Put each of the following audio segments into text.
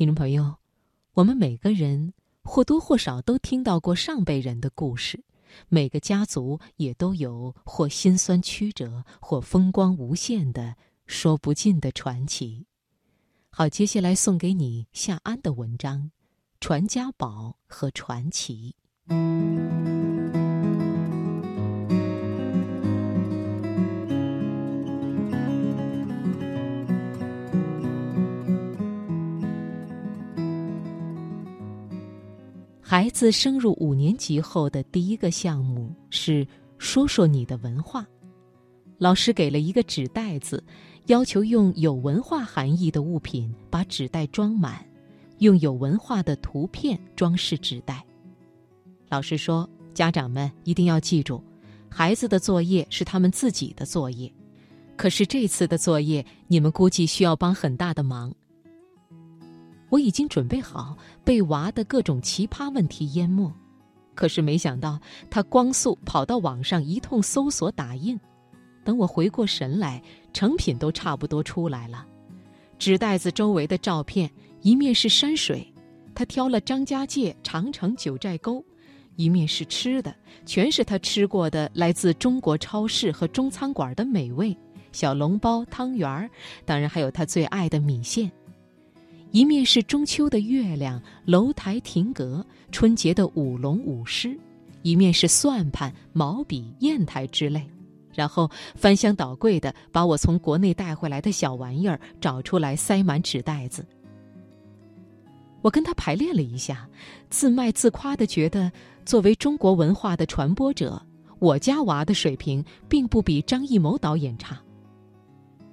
听众朋友，我们每个人或多或少都听到过上辈人的故事，每个家族也都有或辛酸曲折，或风光无限的说不尽的传奇。好，接下来送给你夏安的文章《传家宝和传奇》。孩子升入五年级后的第一个项目是说说你的文化。老师给了一个纸袋子，要求用有文化含义的物品把纸袋装满，用有文化的图片装饰纸袋。老师说：“家长们一定要记住，孩子的作业是他们自己的作业，可是这次的作业你们估计需要帮很大的忙。”我已经准备好被娃的各种奇葩问题淹没，可是没想到他光速跑到网上一通搜索打印，等我回过神来，成品都差不多出来了。纸袋子周围的照片，一面是山水，他挑了张家界长城九寨沟；一面是吃的，全是他吃过的来自中国超市和中餐馆的美味小笼包、汤圆儿，当然还有他最爱的米线。一面是中秋的月亮、楼台亭阁、春节的舞龙舞狮；一面是算盘、毛笔、砚台之类。然后翻箱倒柜的把我从国内带回来的小玩意儿找出来，塞满纸袋子。我跟他排练了一下，自卖自夸的觉得，作为中国文化的传播者，我家娃的水平并不比张艺谋导演差。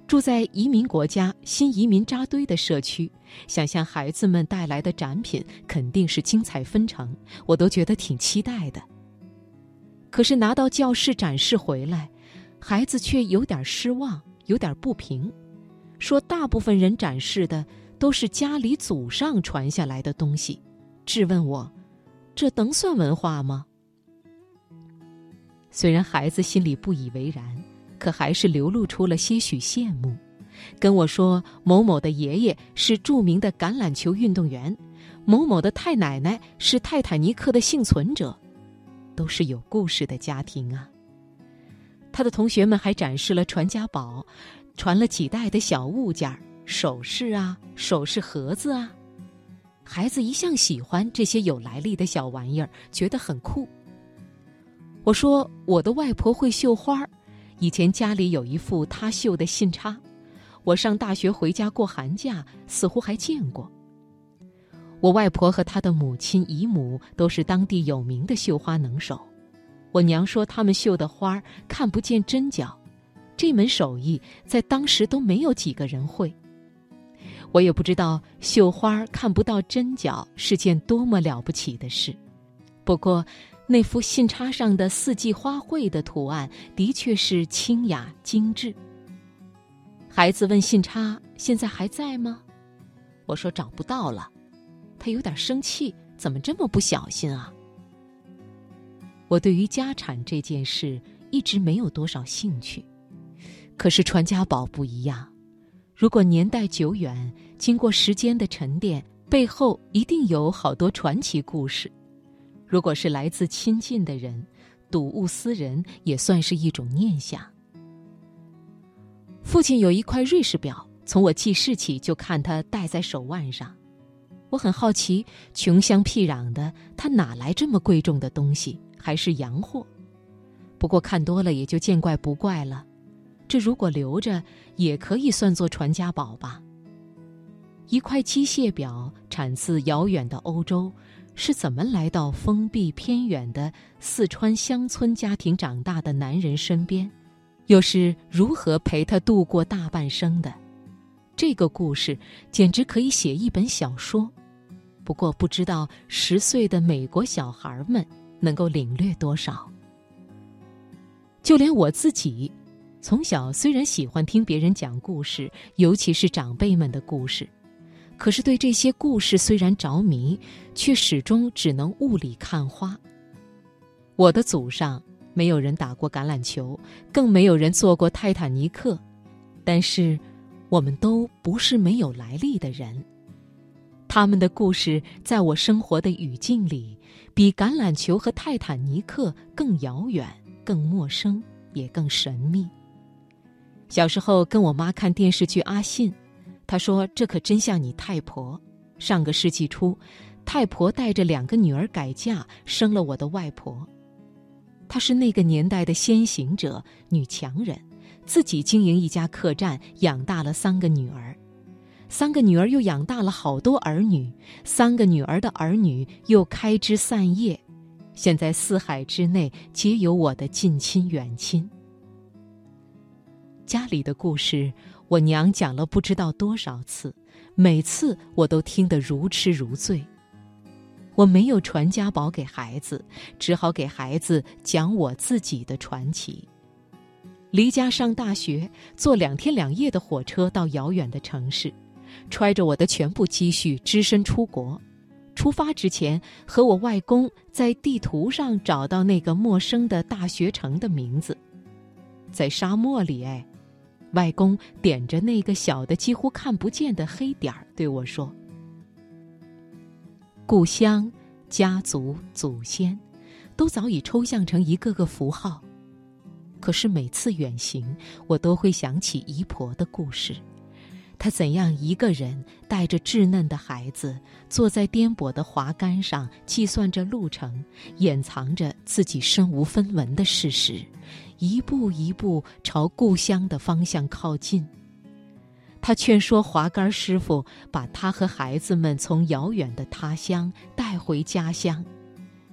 住在移民国家、新移民扎堆的社区，想象孩子们带来的展品肯定是精彩纷呈，我都觉得挺期待的。可是拿到教室展示回来，孩子却有点失望，有点不平，说大部分人展示的都是家里祖上传下来的东西，质问我：这能算文化吗？虽然孩子心里不以为然。可还是流露出了些许羡慕，跟我说某某的爷爷是著名的橄榄球运动员，某某的太奶奶是泰坦尼克的幸存者，都是有故事的家庭啊。他的同学们还展示了传家宝，传了几代的小物件首饰啊，首饰盒子啊。孩子一向喜欢这些有来历的小玩意儿，觉得很酷。我说我的外婆会绣花儿。以前家里有一副他绣的信插，我上大学回家过寒假，似乎还见过。我外婆和她的母亲、姨母都是当地有名的绣花能手。我娘说他们绣的花看不见针脚，这门手艺在当时都没有几个人会。我也不知道绣花看不到针脚是件多么了不起的事，不过。那幅信插上的四季花卉的图案，的确是清雅精致。孩子问信插现在还在吗？我说找不到了。他有点生气，怎么这么不小心啊？我对于家产这件事一直没有多少兴趣，可是传家宝不一样，如果年代久远，经过时间的沉淀，背后一定有好多传奇故事。如果是来自亲近的人，睹物思人也算是一种念想。父亲有一块瑞士表，从我记事起就看他戴在手腕上。我很好奇，穷乡僻壤的他哪来这么贵重的东西，还是洋货？不过看多了也就见怪不怪了。这如果留着，也可以算作传家宝吧。一块机械表，产自遥远的欧洲。是怎么来到封闭偏远的四川乡村家庭长大的男人身边，又是如何陪他度过大半生的？这个故事简直可以写一本小说。不过不知道十岁的美国小孩们能够领略多少。就连我自己，从小虽然喜欢听别人讲故事，尤其是长辈们的故事。可是对这些故事虽然着迷，却始终只能雾里看花。我的祖上没有人打过橄榄球，更没有人坐过泰坦尼克，但是，我们都不是没有来历的人。他们的故事在我生活的语境里，比橄榄球和泰坦尼克更遥远、更陌生，也更神秘。小时候跟我妈看电视剧《阿信》，他说：“这可真像你太婆。”上个世纪初，太婆带着两个女儿改嫁，生了我的外婆。她是那个年代的先行者、女强人，自己经营一家客栈，养大了三个女儿。三个女儿又养大了好多儿女，三个女儿的儿女又开枝散叶，现在四海之内皆有我的近亲远亲。家里的故事，我娘讲了不知道多少次，每次我都听得如痴如醉。我没有传家宝给孩子，只好给孩子讲我自己的传奇。离家上大学，坐两天两夜的火车到遥远的城市。揣着我的全部积蓄，只身出国。出发之前，和我外公在地图上找到那个陌生的大学城的名字，在沙漠里。哎，外公点着那个小的、几乎看不见的黑点儿，对我说：“故乡、家族、祖先，都早已抽象成一个个符号。可是每次远行，我都会想起姨婆的故事。”她怎样一个人带着稚嫩的孩子，坐在颠簸的滑竿上，计算着路程，掩藏着自己身无分文的事实，一步一步朝故乡的方向靠近。他劝说滑竿师傅把他和孩子们从遥远的他乡带回家乡。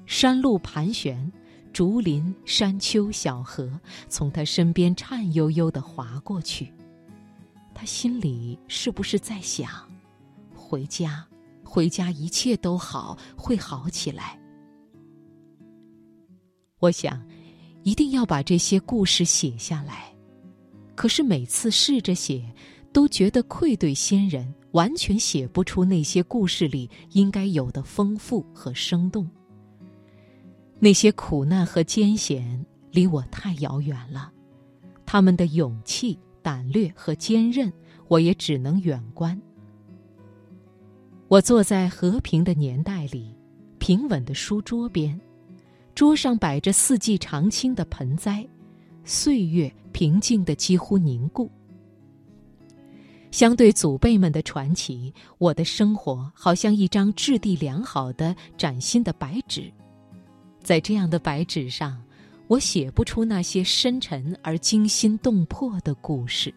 山路盘旋，竹林、山丘、小河从他身边颤悠悠地划过去。他心里是不是在想：回家，回家，一切都好，会好起来。我想，一定要把这些故事写下来。可是每次试着写，都觉得愧对先人，完全写不出那些故事里应该有的丰富和生动。那些苦难和艰险离我太遥远了，他们的勇气。胆略和坚韧，我也只能远观。我坐在和平的年代里，平稳的书桌边，桌上摆着四季常青的盆栽，岁月平静的几乎凝固。相对祖辈们的传奇，我的生活好像一张质地良好的崭新的白纸，在这样的白纸上。我写不出那些深沉而惊心动魄的故事。